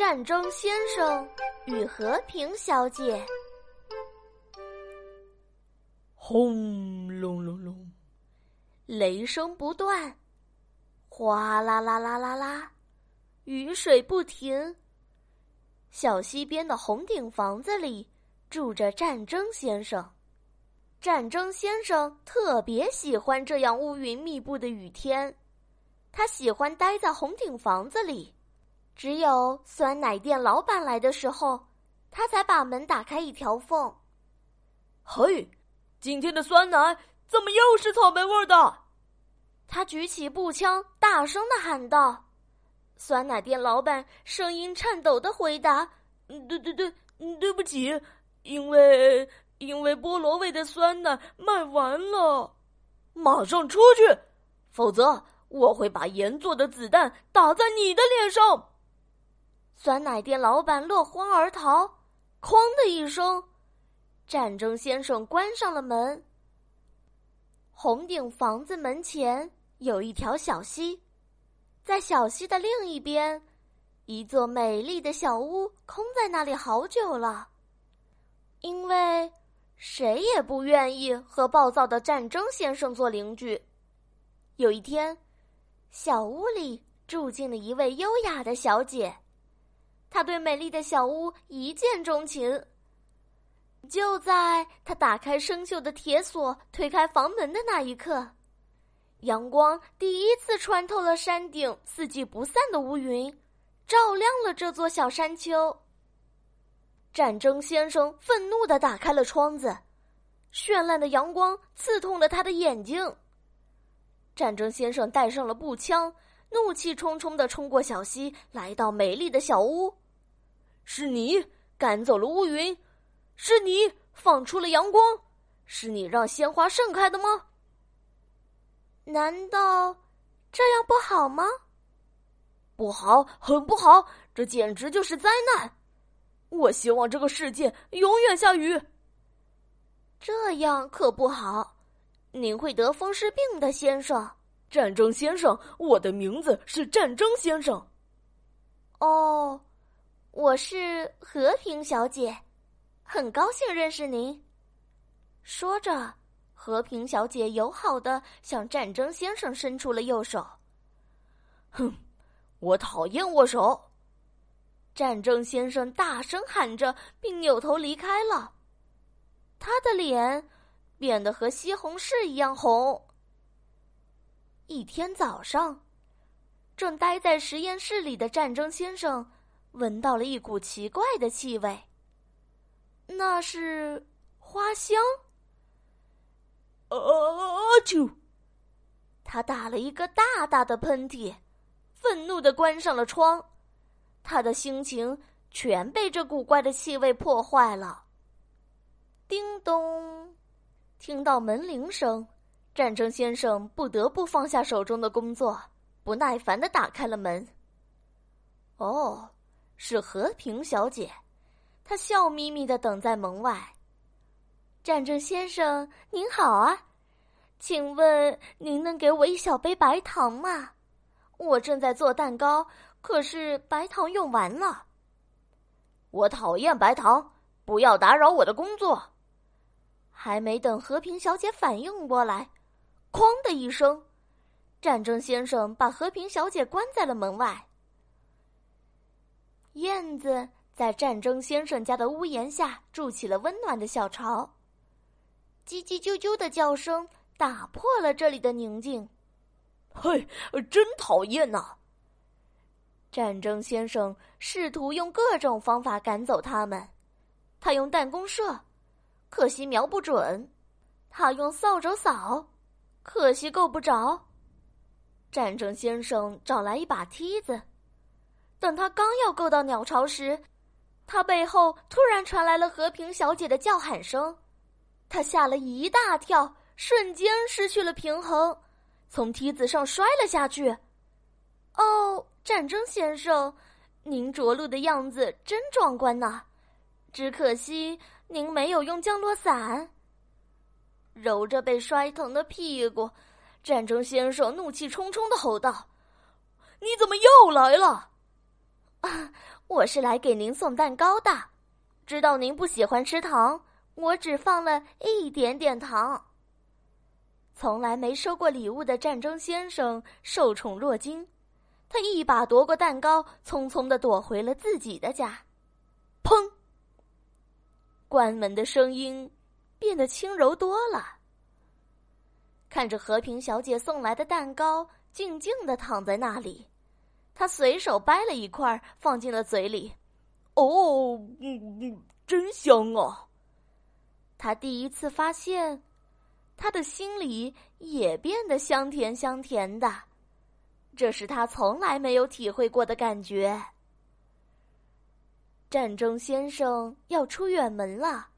战争先生与和平小姐。轰隆隆隆，雷声不断，哗啦啦啦啦啦，雨水不停。小溪边的红顶房子里住着战争先生。战争先生特别喜欢这样乌云密布的雨天，他喜欢待在红顶房子里。只有酸奶店老板来的时候，他才把门打开一条缝。嘿，今天的酸奶怎么又是草莓味的？他举起步枪，大声的喊道。酸奶店老板声音颤抖的回答：“对对对，对不起，因为因为菠萝味的酸奶卖完了，马上出去，否则我会把盐做的子弹打在你的脸上。”酸奶店老板落荒而逃，哐的一声，战争先生关上了门。红顶房子门前有一条小溪，在小溪的另一边，一座美丽的小屋空在那里好久了，因为谁也不愿意和暴躁的战争先生做邻居。有一天，小屋里住进了一位优雅的小姐。他对美丽的小屋一见钟情。就在他打开生锈的铁锁、推开房门的那一刻，阳光第一次穿透了山顶四季不散的乌云，照亮了这座小山丘。战争先生愤怒的打开了窗子，绚烂的阳光刺痛了他的眼睛。战争先生带上了步枪，怒气冲冲的冲过小溪，来到美丽的小屋。是你赶走了乌云，是你放出了阳光，是你让鲜花盛开的吗？难道这样不好吗？不好，很不好，这简直就是灾难！我希望这个世界永远下雨。这样可不好，您会得风湿病的，先生。战争先生，我的名字是战争先生。哦。我是和平小姐，很高兴认识您。说着，和平小姐友好的向战争先生伸出了右手。哼，我讨厌握手！战争先生大声喊着，并扭头离开了。他的脸变得和西红柿一样红。一天早上，正待在实验室里的战争先生。闻到了一股奇怪的气味，那是花香。啊！啾！他打了一个大大的喷嚏，愤怒的关上了窗。他的心情全被这古怪的气味破坏了。叮咚！听到门铃声，战争先生不得不放下手中的工作，不耐烦的打开了门。哦。是和平小姐，她笑眯眯的等在门外。战争先生您好啊，请问您能给我一小杯白糖吗？我正在做蛋糕，可是白糖用完了。我讨厌白糖，不要打扰我的工作。还没等和平小姐反应过来，哐的一声，战争先生把和平小姐关在了门外。燕子在战争先生家的屋檐下筑起了温暖的小巢，叽叽啾啾的叫声打破了这里的宁静。嘿，真讨厌呐！战争先生试图用各种方法赶走他们，他用弹弓射，可惜瞄不准；他用扫帚扫，可惜够不着。战争先生找来一把梯子。等他刚要够到鸟巢时，他背后突然传来了和平小姐的叫喊声，他吓了一大跳，瞬间失去了平衡，从梯子上摔了下去。哦，战争先生，您着陆的样子真壮观呐，只可惜您没有用降落伞。揉着被摔疼的屁股，战争先生怒气冲冲的吼道：“你怎么又来了？”啊，我是来给您送蛋糕的。知道您不喜欢吃糖，我只放了一点点糖。”从来没收过礼物的战争先生受宠若惊，他一把夺过蛋糕，匆匆的躲回了自己的家。砰！关门的声音变得轻柔多了。看着和平小姐送来的蛋糕，静静的躺在那里，他随手掰了一块放进了嘴里。哦，嗯嗯，真香啊！他第一次发现，他的心里也变得香甜香甜的，这是他从来没有体会过的感觉。战争先生要出远门了，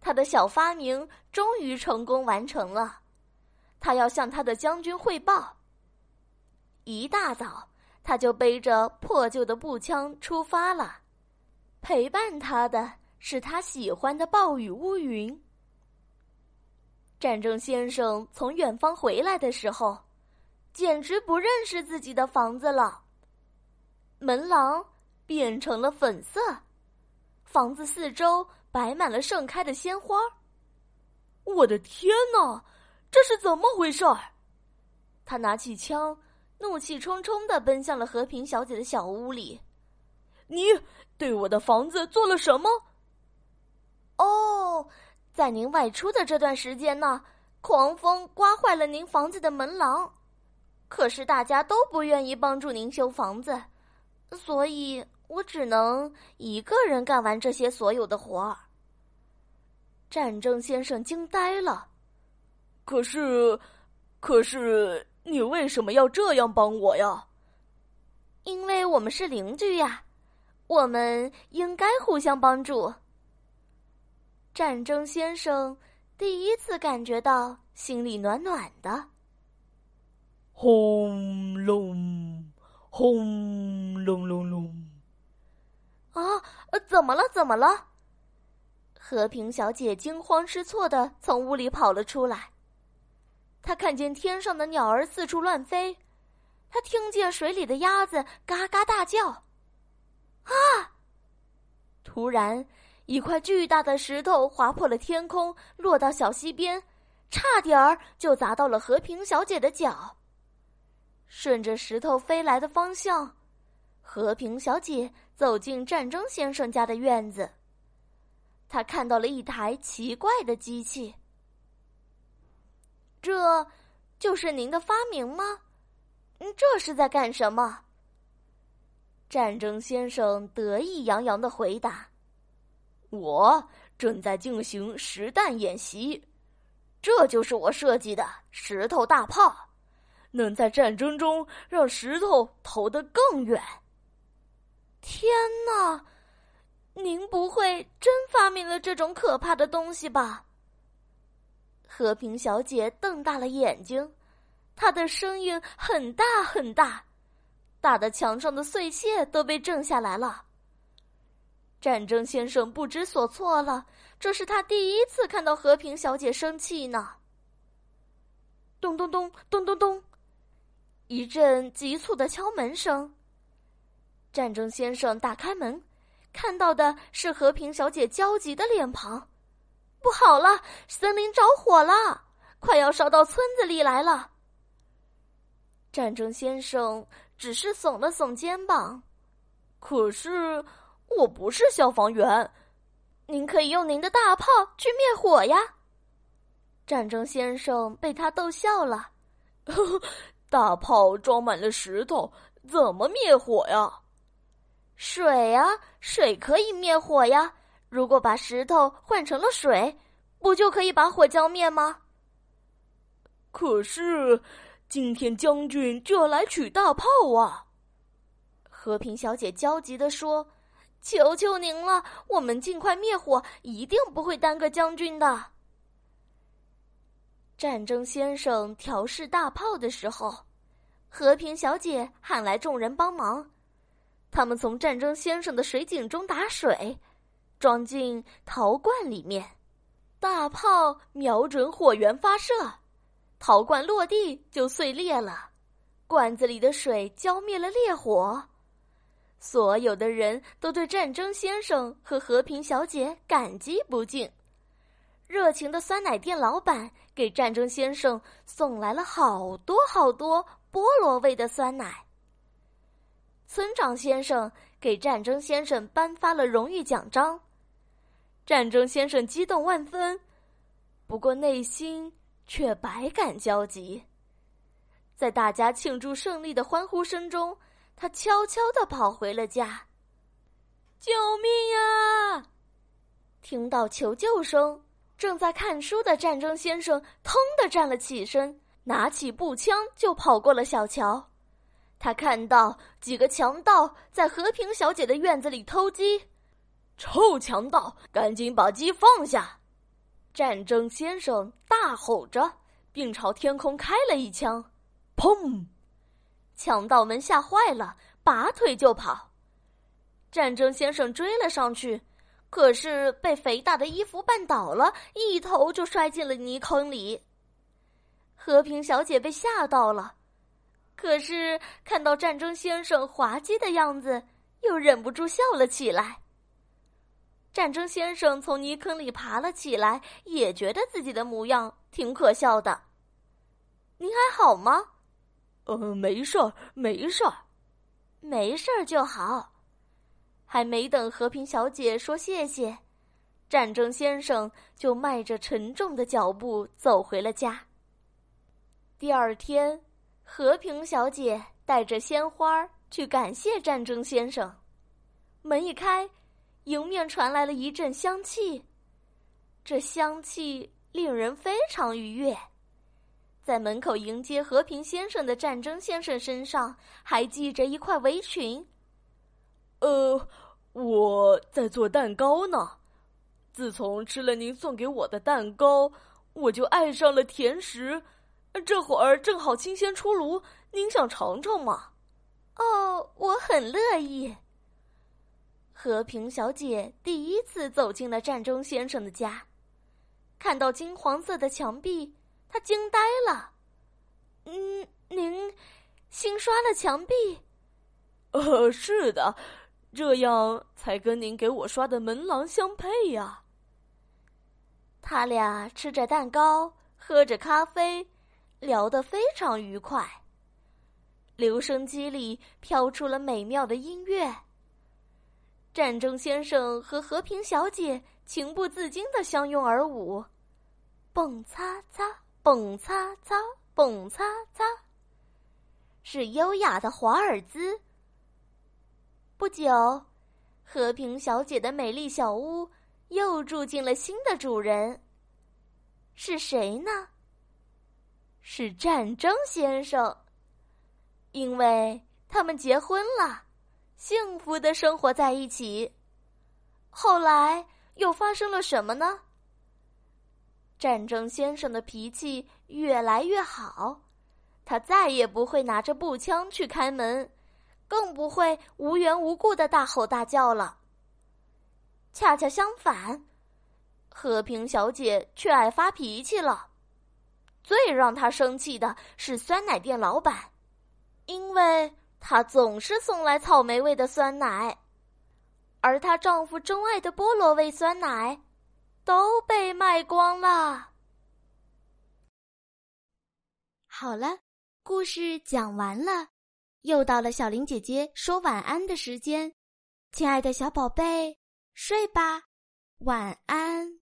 他的小发明终于成功完成了。他要向他的将军汇报。一大早，他就背着破旧的步枪出发了。陪伴他的是他喜欢的暴雨乌云。战争先生从远方回来的时候，简直不认识自己的房子了。门廊变成了粉色，房子四周摆满了盛开的鲜花。我的天哪！这是怎么回事儿？他拿起枪，怒气冲冲的奔向了和平小姐的小屋里。你对我的房子做了什么？哦，在您外出的这段时间呢，狂风刮坏了您房子的门廊。可是大家都不愿意帮助您修房子，所以我只能一个人干完这些所有的活儿。战争先生惊呆了。可是，可是，你为什么要这样帮我呀？因为我们是邻居呀，我们应该互相帮助。战争先生第一次感觉到心里暖暖的。轰隆，轰隆隆隆！啊，怎么了？怎么了？和平小姐惊慌失措的从屋里跑了出来。他看见天上的鸟儿四处乱飞，他听见水里的鸭子嘎嘎大叫。啊！突然，一块巨大的石头划破了天空，落到小溪边，差点儿就砸到了和平小姐的脚。顺着石头飞来的方向，和平小姐走进战争先生家的院子。她看到了一台奇怪的机器。这，就是您的发明吗？嗯，这是在干什么？战争先生得意洋洋的回答：“我正在进行实弹演习，这就是我设计的石头大炮，能在战争中让石头投得更远。”天哪！您不会真发明了这种可怕的东西吧？和平小姐瞪大了眼睛，她的声音很大很大，大的墙上的碎屑都被震下来了。战争先生不知所措了，这是他第一次看到和平小姐生气呢。咚咚咚咚咚咚，一阵急促的敲门声。战争先生打开门，看到的是和平小姐焦急的脸庞。不好了，森林着火了，快要烧到村子里来了。战争先生只是耸了耸肩膀，可是我不是消防员，您可以用您的大炮去灭火呀。战争先生被他逗笑了，大炮装满了石头，怎么灭火呀？水啊，水可以灭火呀。如果把石头换成了水，不就可以把火浇灭吗？可是，今天将军就要来取大炮啊！和平小姐焦急地说：“求求您了，我们尽快灭火，一定不会耽搁将军的。”战争先生调试大炮的时候，和平小姐喊来众人帮忙，他们从战争先生的水井中打水。装进陶罐里面，大炮瞄准火源发射，陶罐落地就碎裂了，罐子里的水浇灭了烈火，所有的人都对战争先生和和平小姐感激不尽。热情的酸奶店老板给战争先生送来了好多好多菠萝味的酸奶。村长先生给战争先生颁发了荣誉奖章。战争先生激动万分，不过内心却百感交集。在大家庆祝胜利的欢呼声中，他悄悄地跑回了家。救命啊！听到求救声。正在看书的战争先生腾地站了起身，拿起步枪就跑过了小桥。他看到几个强盗在和平小姐的院子里偷鸡，臭强盗，赶紧把鸡放下！战争先生大吼着，并朝天空开了一枪，砰！强盗们吓坏了，拔腿就跑。战争先生追了上去。可是被肥大的衣服绊倒了，一头就摔进了泥坑里。和平小姐被吓到了，可是看到战争先生滑稽的样子，又忍不住笑了起来。战争先生从泥坑里爬了起来，也觉得自己的模样挺可笑的。您还好吗？呃，没事儿，没事儿，没事儿就好。还没等和平小姐说谢谢，战争先生就迈着沉重的脚步走回了家。第二天，和平小姐带着鲜花去感谢战争先生。门一开，迎面传来了一阵香气，这香气令人非常愉悦。在门口迎接和平先生的战争先生身上还系着一块围裙。呃。我在做蛋糕呢。自从吃了您送给我的蛋糕，我就爱上了甜食。这会儿正好新鲜出炉，您想尝尝吗？哦，我很乐意。和平小姐第一次走进了战争先生的家，看到金黄色的墙壁，她惊呆了。嗯，您新刷了墙壁？呃，是的。这样才跟您给我刷的门廊相配呀。他俩吃着蛋糕，喝着咖啡，聊得非常愉快。留声机里飘出了美妙的音乐。战争先生和和平小姐情不自禁的相拥而舞，蹦擦擦，蹦擦擦，蹦擦擦，是优雅的华尔兹。不久，和平小姐的美丽小屋又住进了新的主人。是谁呢？是战争先生。因为他们结婚了，幸福的生活在一起。后来又发生了什么呢？战争先生的脾气越来越好，他再也不会拿着步枪去开门。更不会无缘无故的大吼大叫了。恰恰相反，和平小姐却爱发脾气了。最让她生气的是酸奶店老板，因为他总是送来草莓味的酸奶，而她丈夫钟爱的菠萝味酸奶都被卖光了。好了，故事讲完了。又到了小林姐姐说晚安的时间，亲爱的小宝贝，睡吧，晚安。